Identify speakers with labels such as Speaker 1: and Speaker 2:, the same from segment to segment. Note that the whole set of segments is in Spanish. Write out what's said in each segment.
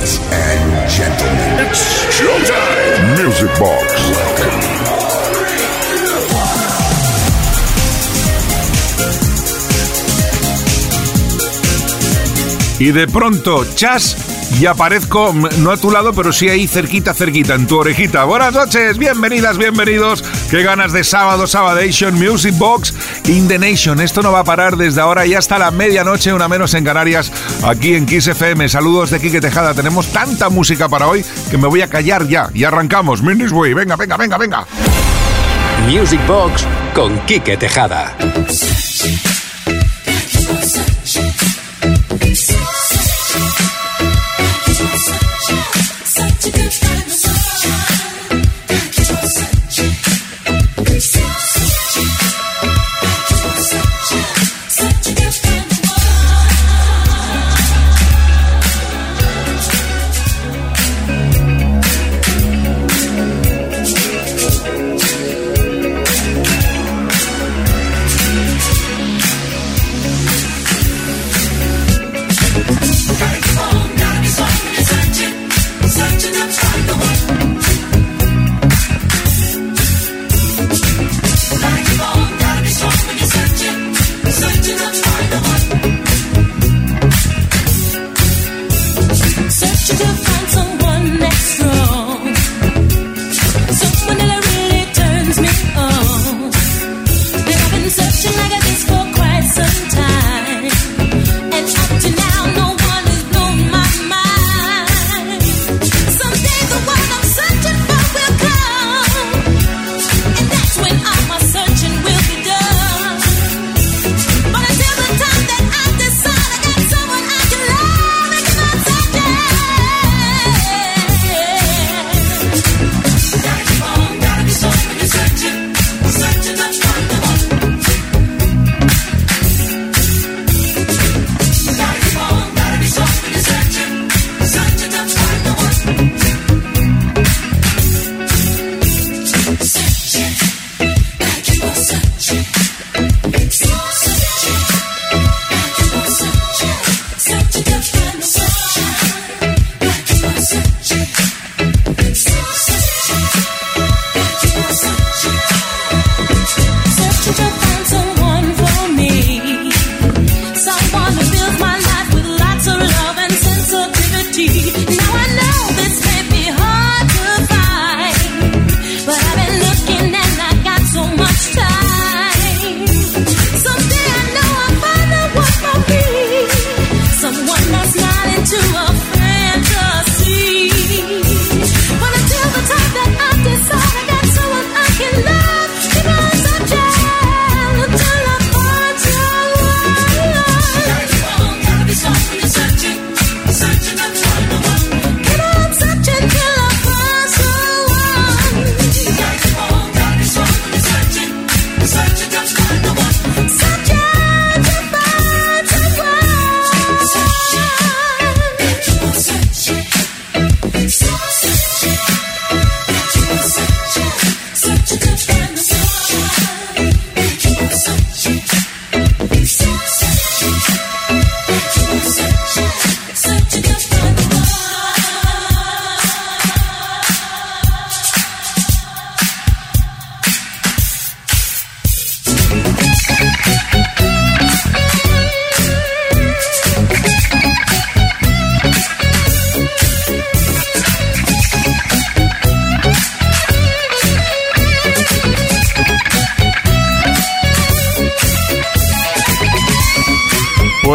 Speaker 1: Ladies and gentlemen, it's showtime. Music Box. Welcome.
Speaker 2: Y de pronto, chas, y aparezco, no a tu lado, pero sí ahí cerquita, cerquita, en tu orejita. Buenas noches, bienvenidas, bienvenidos. Qué ganas de sábado, Sabadation, Music Box in the Nation. Esto no va a parar desde ahora y hasta la medianoche, una menos en Canarias, aquí en Kiss FM. Saludos de Quique Tejada. Tenemos tanta música para hoy que me voy a callar ya. Y arrancamos. Way, venga, venga, venga, venga.
Speaker 3: Music Box con Quique Tejada.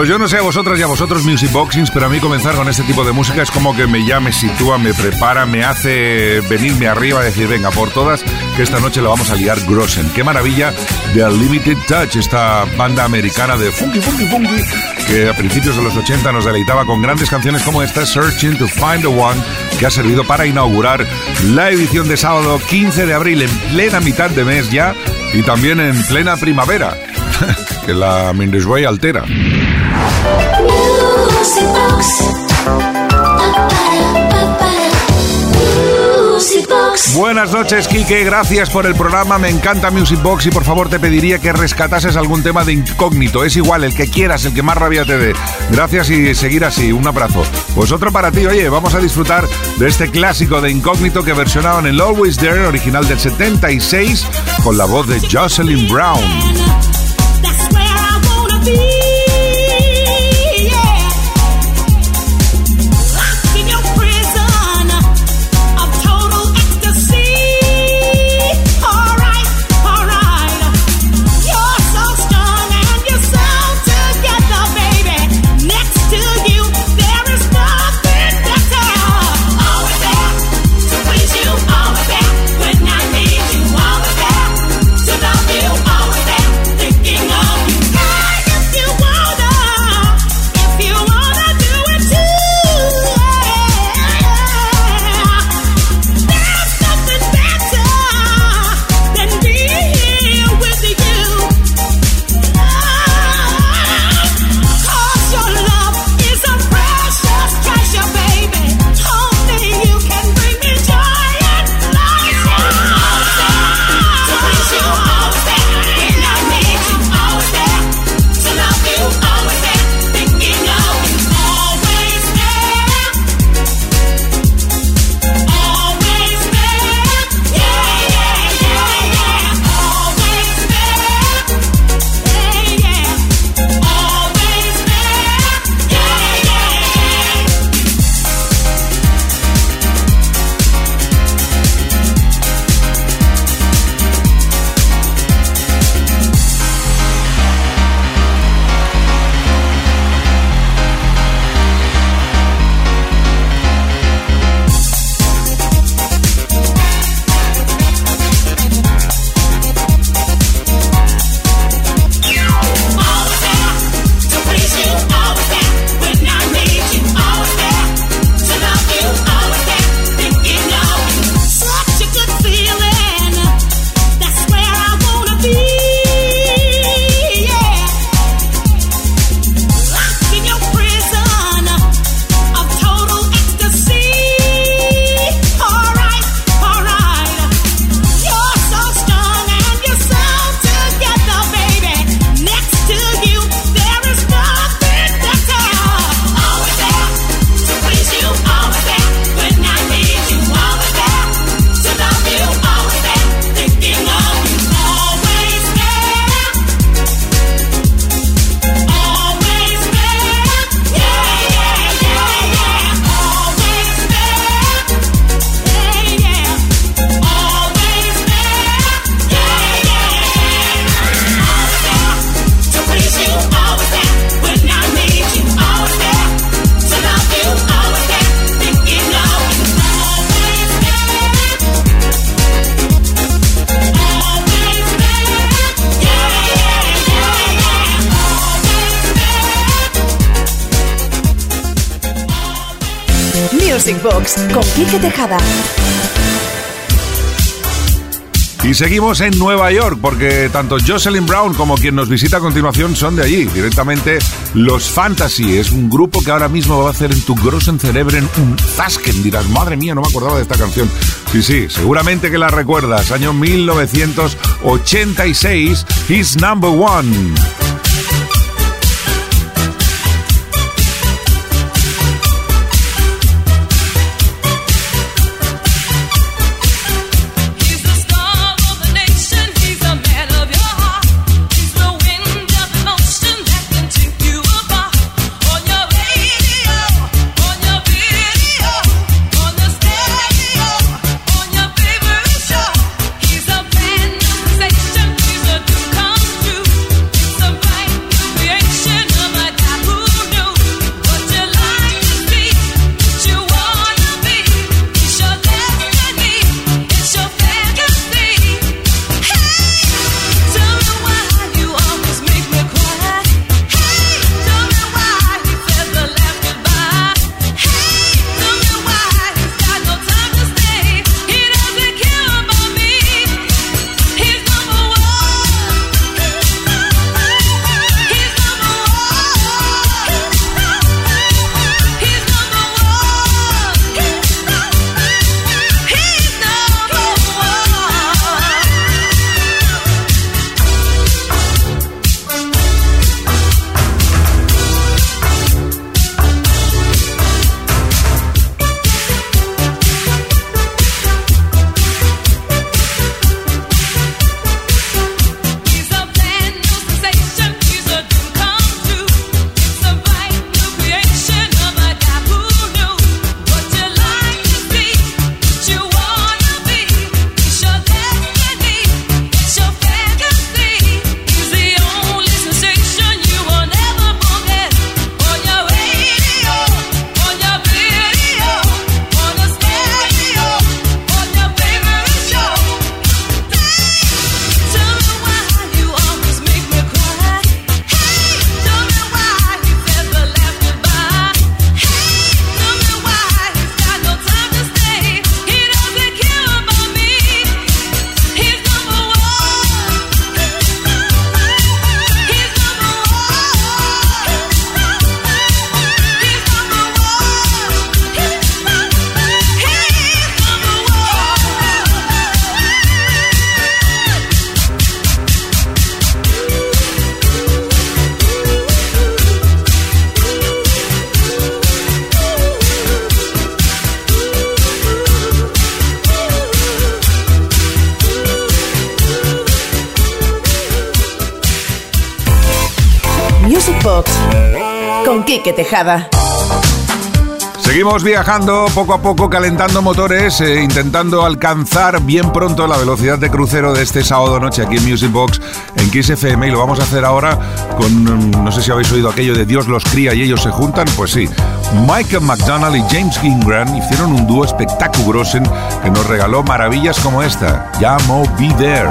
Speaker 2: Pues yo no sé a vosotras y a vosotros Music Boxings, pero a mí comenzar con este tipo de música es como que me llame, sitúa, me prepara, me hace venirme arriba y decir, venga, por todas, que esta noche la vamos a liar Grossen. Qué maravilla de Unlimited Touch, esta banda americana de funky, funky, funky, que a principios de los 80 nos deleitaba con grandes canciones como esta, Searching to Find the One, que ha servido para inaugurar la edición de sábado 15 de abril en plena mitad de mes ya y también en plena primavera. que la Mindesway altera.
Speaker 4: Buenas noches, Kike. Gracias por el programa. Me encanta Music Box y por favor te pediría que rescatases algún tema de incógnito. Es igual, el que quieras, el que más rabia te dé. Gracias y seguir así. Un abrazo. Pues otro para ti. Oye, vamos a disfrutar de este clásico de incógnito que versionaban el Always There, original del 76, con la voz de Jocelyn Brown.
Speaker 5: Tejada.
Speaker 4: Y seguimos en Nueva York porque tanto Jocelyn Brown como quien nos visita a continuación son de allí. Directamente los Fantasy. Es un grupo que ahora mismo va a hacer en tu Grossen Cerebren un Zasken. Dirás, madre mía, no me acordaba de esta canción. Sí, sí, seguramente que la recuerdas. Año 1986, His Number One.
Speaker 5: Tejada.
Speaker 6: Seguimos viajando poco a poco, calentando motores, eh, intentando alcanzar bien pronto la velocidad de crucero de este sábado noche aquí en Music Box en Kiss FM y lo vamos a hacer ahora con, mm, no sé si habéis oído aquello de Dios los cría y ellos se juntan, pues sí. Michael McDonald y James Ingram hicieron un dúo espectaculoso que nos regaló maravillas como esta, Llamo Be There.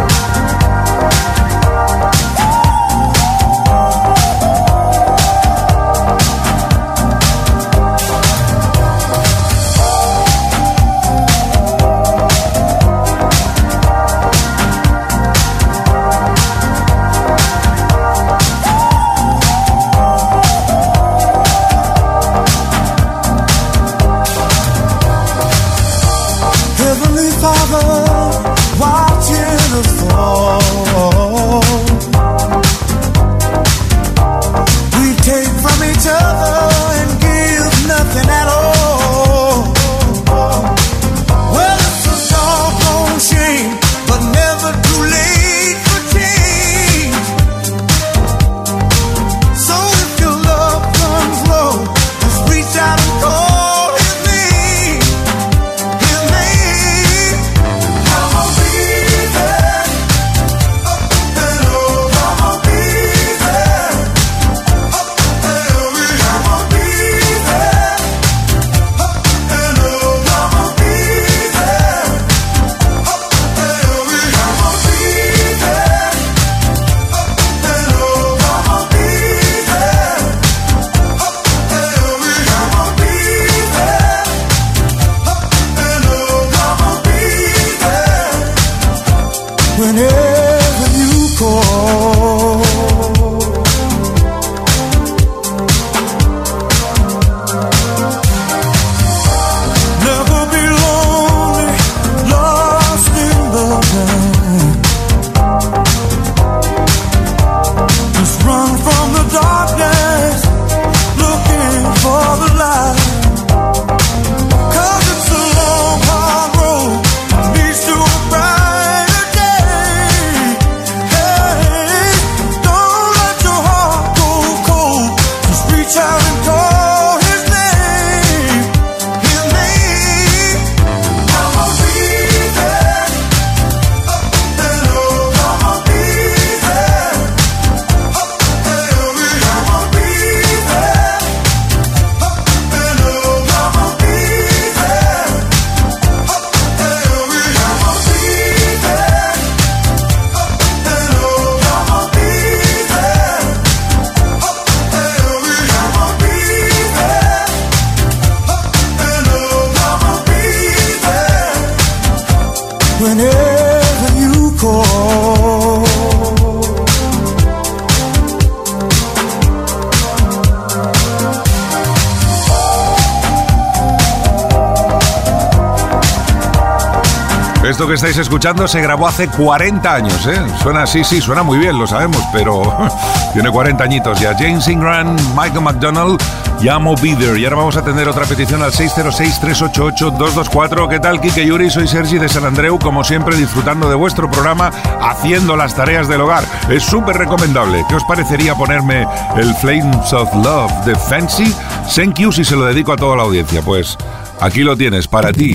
Speaker 6: Esto que estáis escuchando se grabó hace 40 años, ¿eh? Suena así, sí, suena muy bien, lo sabemos, pero tiene 40 añitos ya. James Ingram, Michael McDonald, Llamo Beader. Y ahora vamos a tener otra petición al 606-388-224. ¿Qué tal, Kike Yuri? Soy Sergi de San Andreu, como siempre, disfrutando de vuestro programa, haciendo las tareas del hogar. Es súper recomendable. ¿Qué os parecería ponerme el Flames of Love de Fancy? Thank you si se lo dedico a toda la audiencia. Pues aquí lo tienes, para ti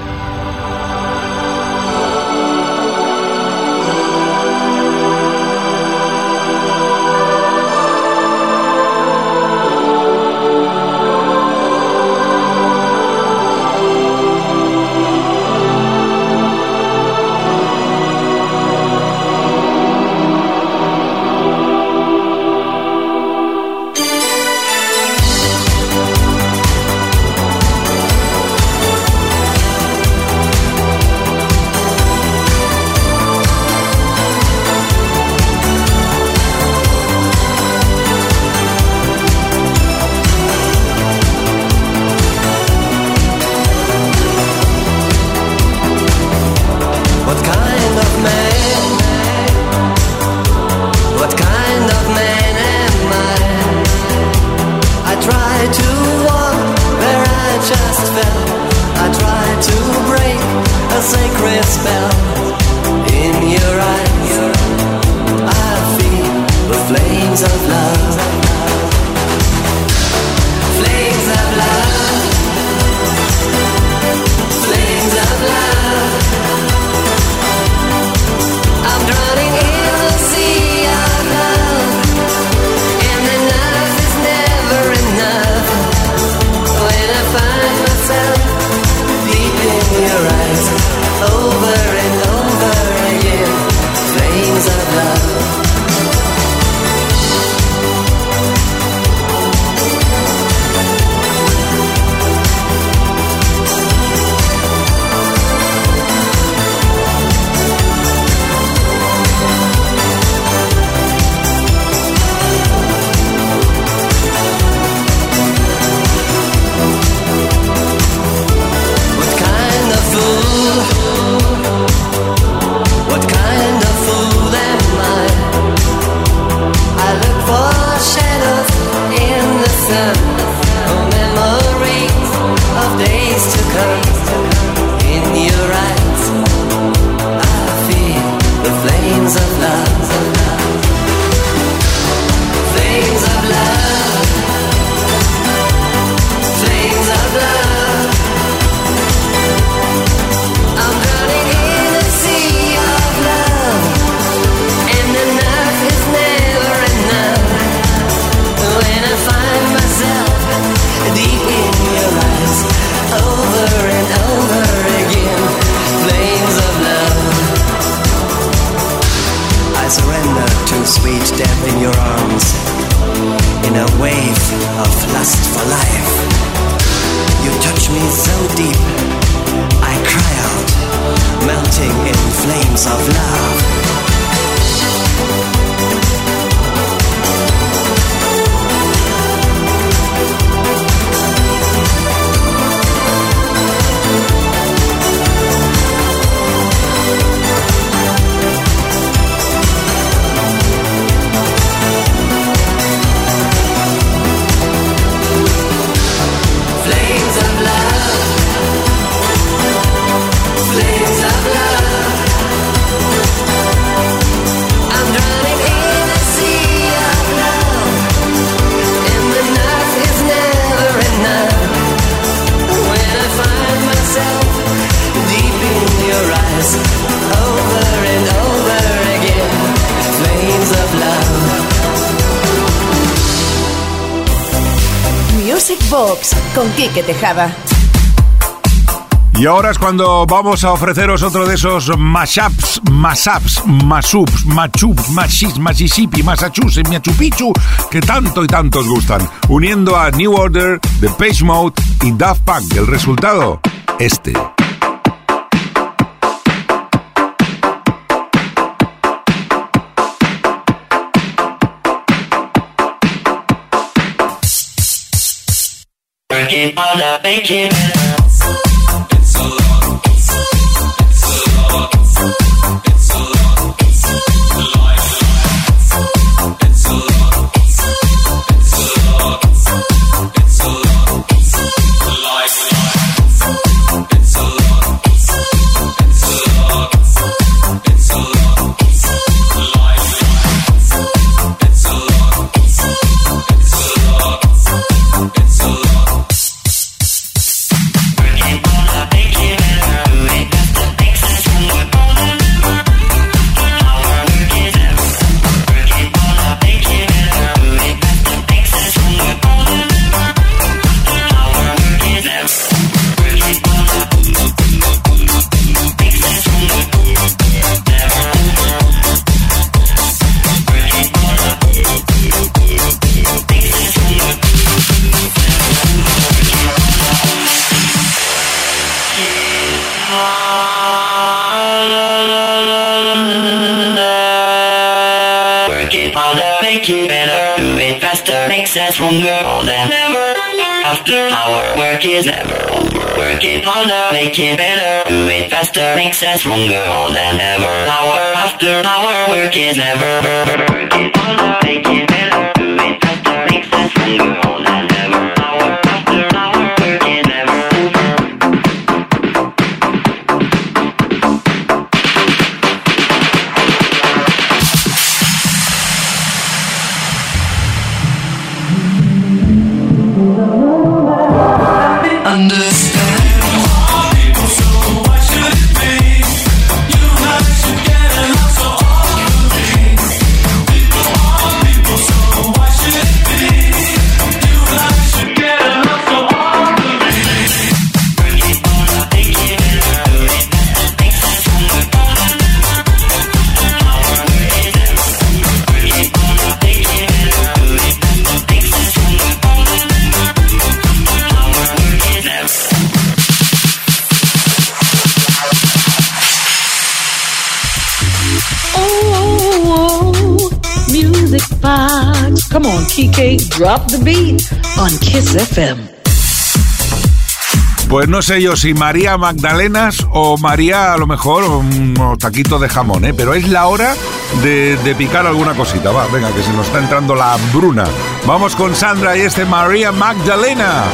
Speaker 7: Con Quique Tejada.
Speaker 2: Y ahora es cuando vamos a ofreceros otro de esos mashups, mashups, masups, machups, machis, Mississippi, Massachusetts, Machu que tanto y tanto os gustan, uniendo a New Order, The Page Mode y Daft Punk. El resultado, este.
Speaker 8: thinking all the thinking.
Speaker 9: Work it harder, make it better. Do it faster, makes us stronger. All than ever. After our work is never over. Work it harder, make it better. Do it faster, makes us stronger. All than ever. Hour after hour, work is never.
Speaker 10: Work
Speaker 11: it harder, make
Speaker 9: it better. Do it faster, makes us stronger. All than ever.
Speaker 11: Drop the beat on Kiss FM.
Speaker 2: Pues no sé yo si María Magdalenas o María a lo mejor un taquito de jamón, ¿eh? pero es la hora de, de, picar alguna cosita. Va, venga, que se nos está entrando la hambruna. Vamos con Sandra y este María Magdalena.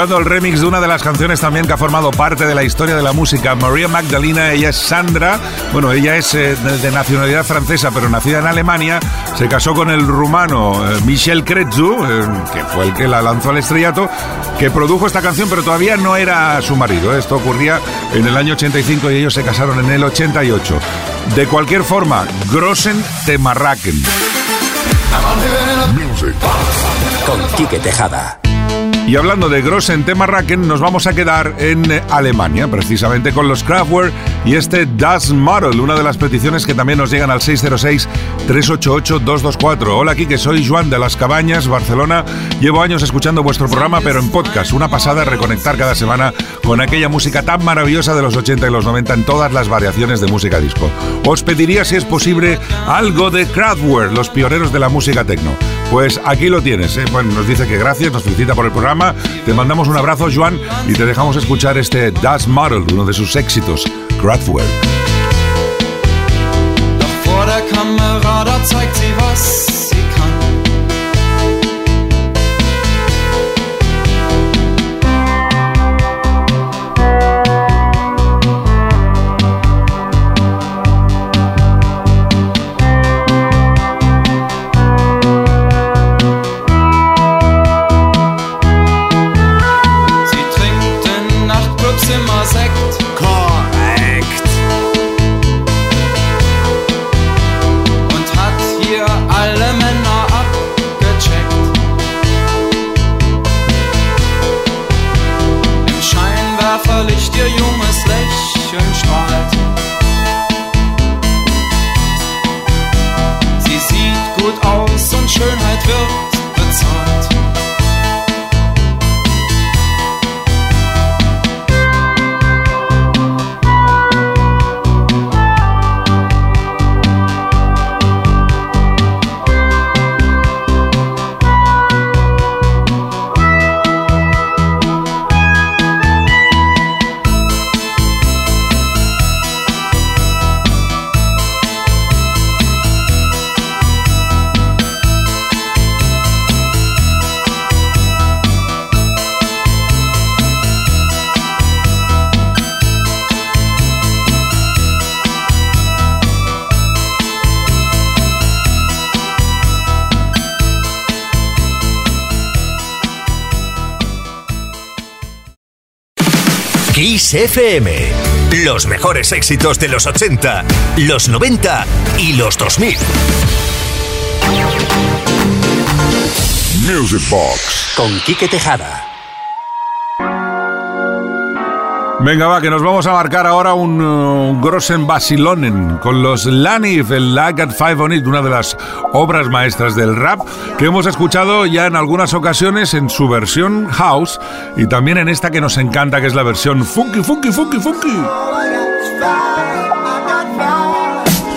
Speaker 2: Escuchando el remix de una de las canciones también que ha formado parte de la historia de la música, María Magdalena, ella es Sandra, bueno, ella es eh, de, nacionalidad francesa, pero nacida en Alemania, se casó con el rumano eh, Michel Kretzu, eh, que fue el que la lanzó al estrellato, que produjo esta canción, pero todavía no era su marido. Esto ocurría en el año 85 y ellos se casaron en el 88. De cualquier forma, Grossen Temarraken.
Speaker 1: Music.
Speaker 3: Con Quique Tejada.
Speaker 2: Y hablando de Grossen Temarraken, nos vamos a quedar en eh, Alemania, precisamente con los Kraftwerk y este Das Model, una de las peticiones que también nos llegan al 606-388-224. Hola, aquí que soy Juan de las Cabañas, Barcelona. Llevo años escuchando vuestro programa, pero en podcast. Una pasada reconectar cada semana con aquella música tan maravillosa de los 80 y los 90 en todas las variaciones de música disco. Os pediría, si es posible, algo de Kraftwerk, los pioneros de la música techno. Pues aquí lo tienes. ¿eh? Bueno, nos dice que gracias, nos felicita por el programa. Te mandamos un abrazo, Joan, y te dejamos escuchar este Das Model, uno de sus éxitos, Kraftwerk.
Speaker 8: Was
Speaker 10: Kiss FM. Los mejores éxitos de los 80, los 90 y los 2000.
Speaker 1: Music Box.
Speaker 3: Con Quique Tejada.
Speaker 2: Venga, va, que nos vamos a marcar ahora un, uh, Grossen Basilonen con los Lanif, el Got Five on It, una de las obras maestras del rap que hemos escuchado ya en algunas ocasiones en su versión house y también en esta que nos encanta, que es la versión funky, funky, funky, funky.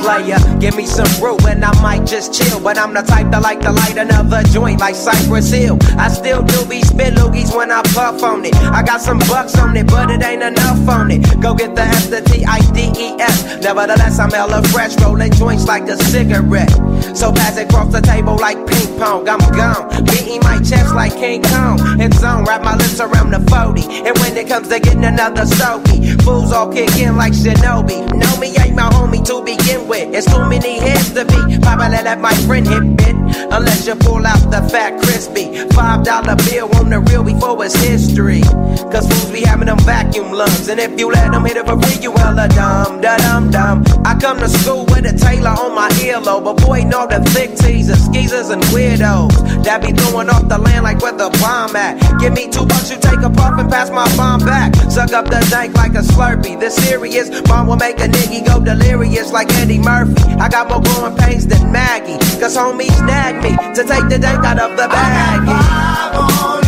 Speaker 12: Player. Give me some brew and I might just chill. But I'm the type that like to light another joint like Cypress Hill. I still do be spit loogies when I puff on it. I got some bucks on it, but it ain't enough on it. Go get the F, the T, I, D, E, S. Nevertheless, I'm hella fresh, rolling joints like a cigarette. So pass it across the table like ping pong. I'm gone, beating my chest like King Kong. And zone, wrap my lips around the 40. And when it comes to getting another stogie, fools all kick in like Shinobi. Know me ain't my homie to begin with. It's too many heads to be. Probably let my friend hit. Unless you pull out the fat crispy. Five dollar bill on the real before it's history. Cause fools be having them vacuum lungs. And if you let them hit it for free, you hella dumb, da dum dum. I come to school with a tailor on my earlobe. Boy, know the thick teasers, skeezers, and weirdos. That be throwing off the land like where the bomb at. Give me two bucks, you take a puff and pass my bomb back. Suck up the dank like a slurpee. The serious bomb will make a nigga go delirious like Eddie Murphy. I got more growing pains than Maggie. Cause homies nag me to take the dank out of the baggie.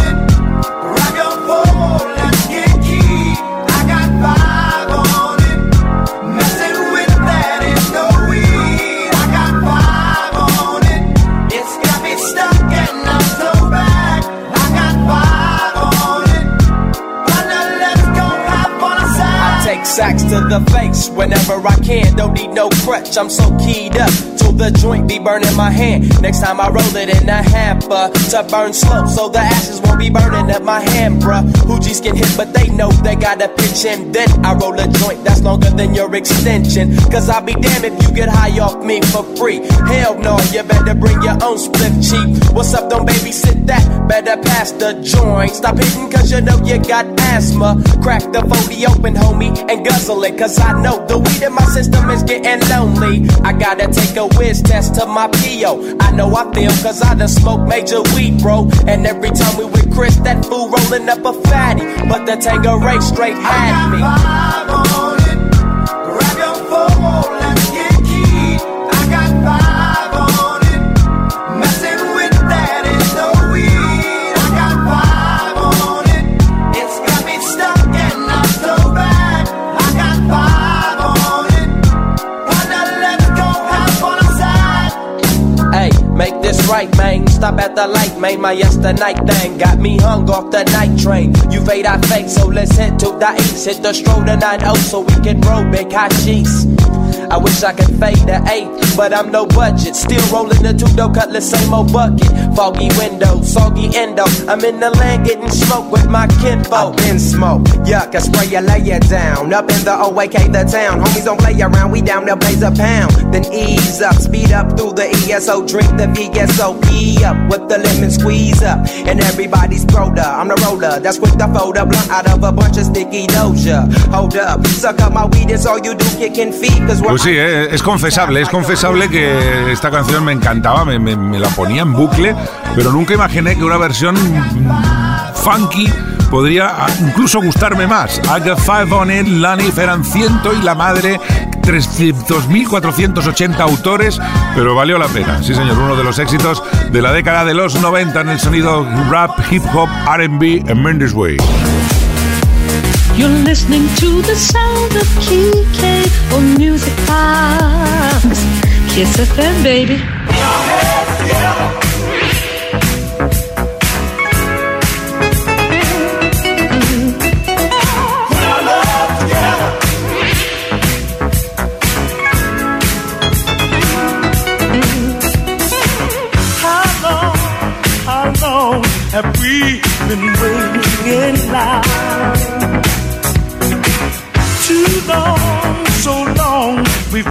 Speaker 12: Whenever I can. Don't need no crutch, I'm so keyed up. Till the joint be burning my hand. Next time I roll it in a hamper to burn slow, so the ashes won't be burning up my hand, bruh. Hoogies get hit, but they know they gotta pitch in. Then I roll a joint that's longer than your extension. Cause I'll be damned if you get high off me for free. Hell no, you better bring your own split cheap. What's up, don't babysit that? Better pass the joint. Stop hitting cause you know you got asthma. Crack the 40 open, homie, and guzzle it. Cause I know the weed in my system is getting lonely. I gotta take a whiz test to my PO. I know I feel cause I done smoked major weed, bro. And every time we with Chris, that fool rolling up a fatty. But the Tango race straight had me. Hey, thing Stop at the light, made My yesternight thing got me hung off the night train. You fade, I fake, so let's hit to the east. Hit the stroll to 9 so we can roll big hot cheese. I wish I could fade the eight, but I'm no budget. Still rolling the two dough cutlass, same old bucket. Foggy window, soggy endo. I'm in the land getting smoke with my kinfolk.
Speaker 13: I've been smoke, yuck, I spray you, lay down. Up in the OAK, the town. Homies don't play around, we down there blaze a pound. Then ease up, speed up through the ESO, drink the VSOP up with the lemon squeeze up. And everybody's broda, I'm the roller. That's quick to fold a blunt out of a bunch of sticky doja. Hold up, suck up my weed, it's all you do, kicking feet. Cause we're
Speaker 2: Pues sí, eh, es confesable, es confesable que esta canción me encantaba, me, me- me la ponía en bucle, pero nunca imaginé que una versión funky podría ah, incluso gustarme más. I Got Five on It, Lanif eran ciento y la madre 300.480 autores, pero valió la pena. Sí, señor, uno de los éxitos de la década de los 90 en el sonido rap, hip hop, RB en Mendes Way.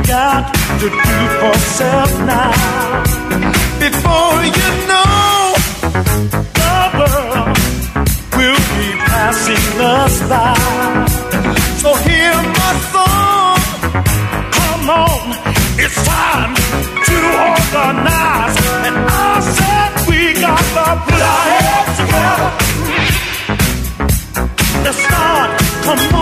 Speaker 14: Got to do for self now. Before you know, the world will be passing us by. So hear my song, come on, it's time to organize. And I said we got to put our heads together. Let's start, come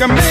Speaker 14: can make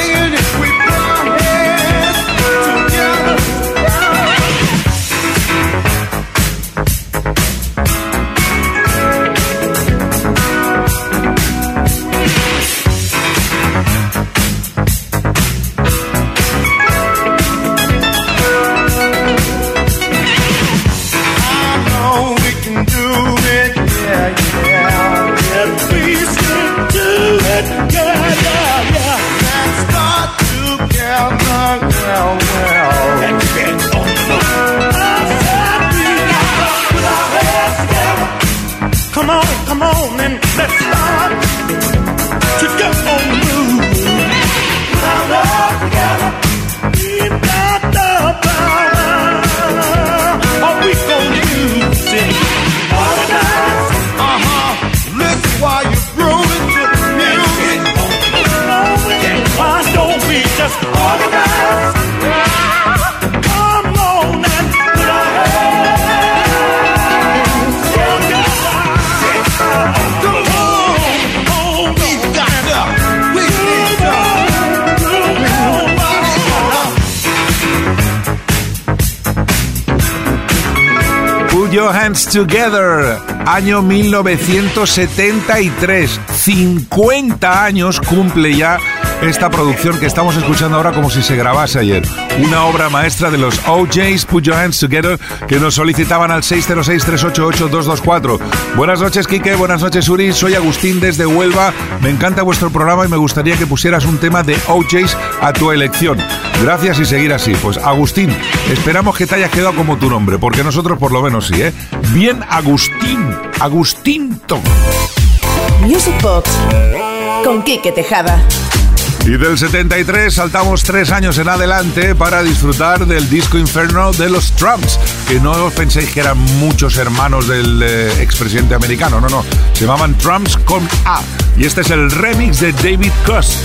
Speaker 14: Together,
Speaker 2: año 1973. 50 años cumple ya esta producción que estamos escuchando ahora como si se grabase ayer. Una obra maestra de los OJs, Put Your Hands Together, que nos solicitaban al 606-388-224. Buenas noches, Kike. Buenas noches, Uri. Soy Agustín desde Huelva. Me encanta vuestro programa y me gustaría que pusieras un tema de OJs a tu elección. Gracias y seguir así. Pues Agustín, esperamos que te hayas quedado como tu nombre, porque nosotros por lo menos sí, ¿eh? Bien Agustín, Agustinto.
Speaker 7: Music Box con Quique Tejada.
Speaker 2: Y del 73 saltamos tres años en adelante para disfrutar del disco Inferno de los Trumps, que no os penséis que eran muchos hermanos del eh, expresidente americano, no, no, se llamaban Trumps con A. Y este es el remix de David Cust.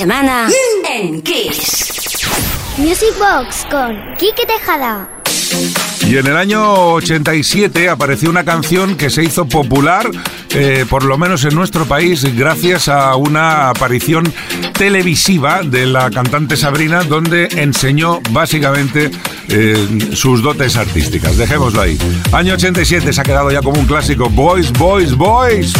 Speaker 15: Semana en Kiss.
Speaker 16: Music Box con Quique Tejada.
Speaker 2: Y en el año 87 apareció una canción que se hizo popular, eh, por lo menos en nuestro país, gracias a una aparición televisiva de la cantante Sabrina, donde enseñó básicamente eh, sus dotes artísticas. Dejémoslo ahí. Año 87 se ha quedado ya como un clásico. Boys, boys, boys.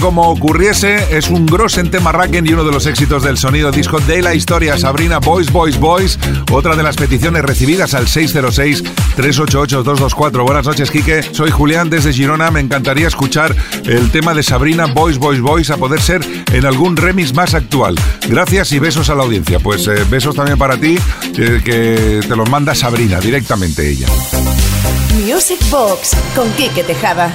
Speaker 2: Como ocurriese, es un gros en tema Racken y uno de los éxitos del sonido disco de la historia. Sabrina Boys, Boys, Boys. Otra de las peticiones recibidas al 606-388-224. Buenas noches, Quique. Soy Julián desde Girona. Me encantaría escuchar el tema de Sabrina Boys, Boys, Boys a poder ser en algún remix más actual. Gracias y besos a la audiencia. Pues eh, besos también para ti, que te los manda Sabrina, directamente ella.
Speaker 7: Music Box con Quique Tejada.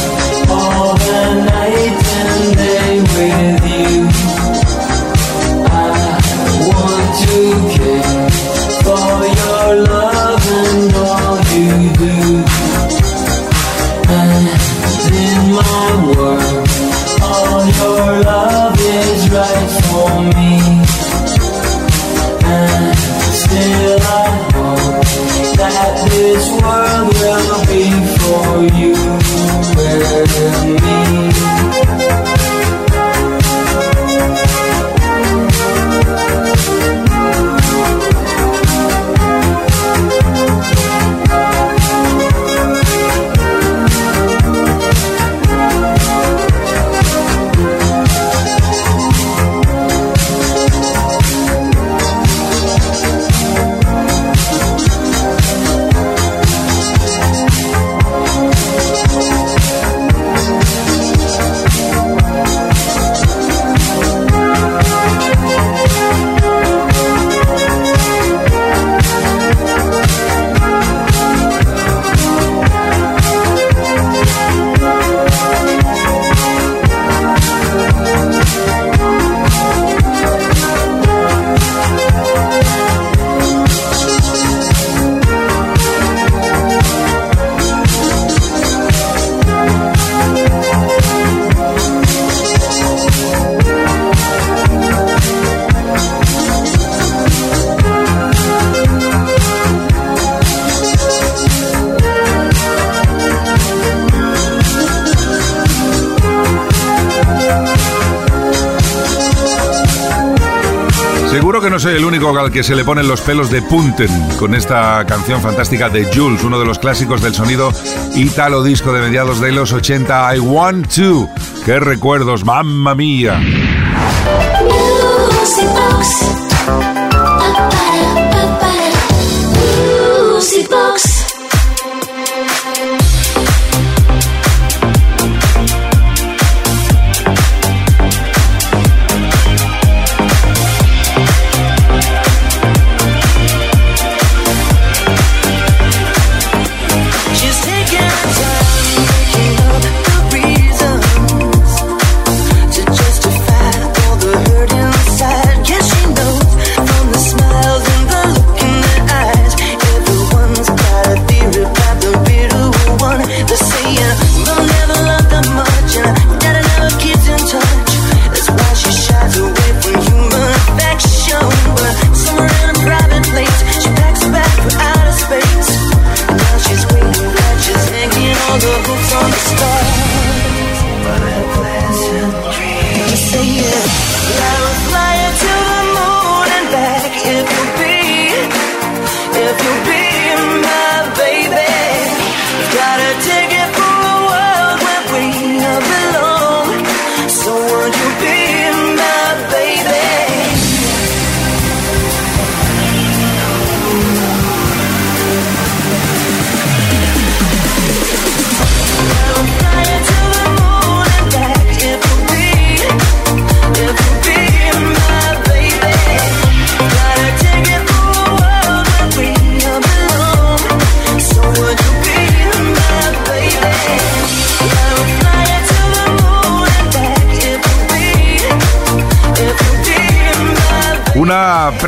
Speaker 17: al que se le ponen los pelos de punten con esta canción fantástica de Jules, uno de los clásicos del sonido italo disco de mediados de los 80, I Want To. ¡Qué recuerdos, mamma mía! Una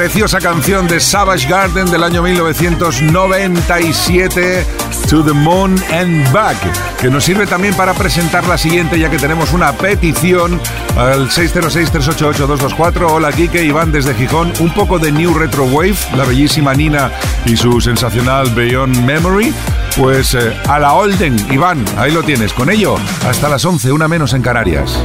Speaker 17: preciosa canción de Savage Garden del año 1997, To the Moon and Back, que nos sirve también para presentar la siguiente, ya que tenemos una petición al 606-388-224. Hola, Kike, Iván desde Gijón. Un poco de New Retro Wave, la bellísima Nina y su sensacional Beyond Memory. Pues eh, a la Olden, Iván, ahí lo tienes. Con ello, hasta las 11, una menos en Canarias.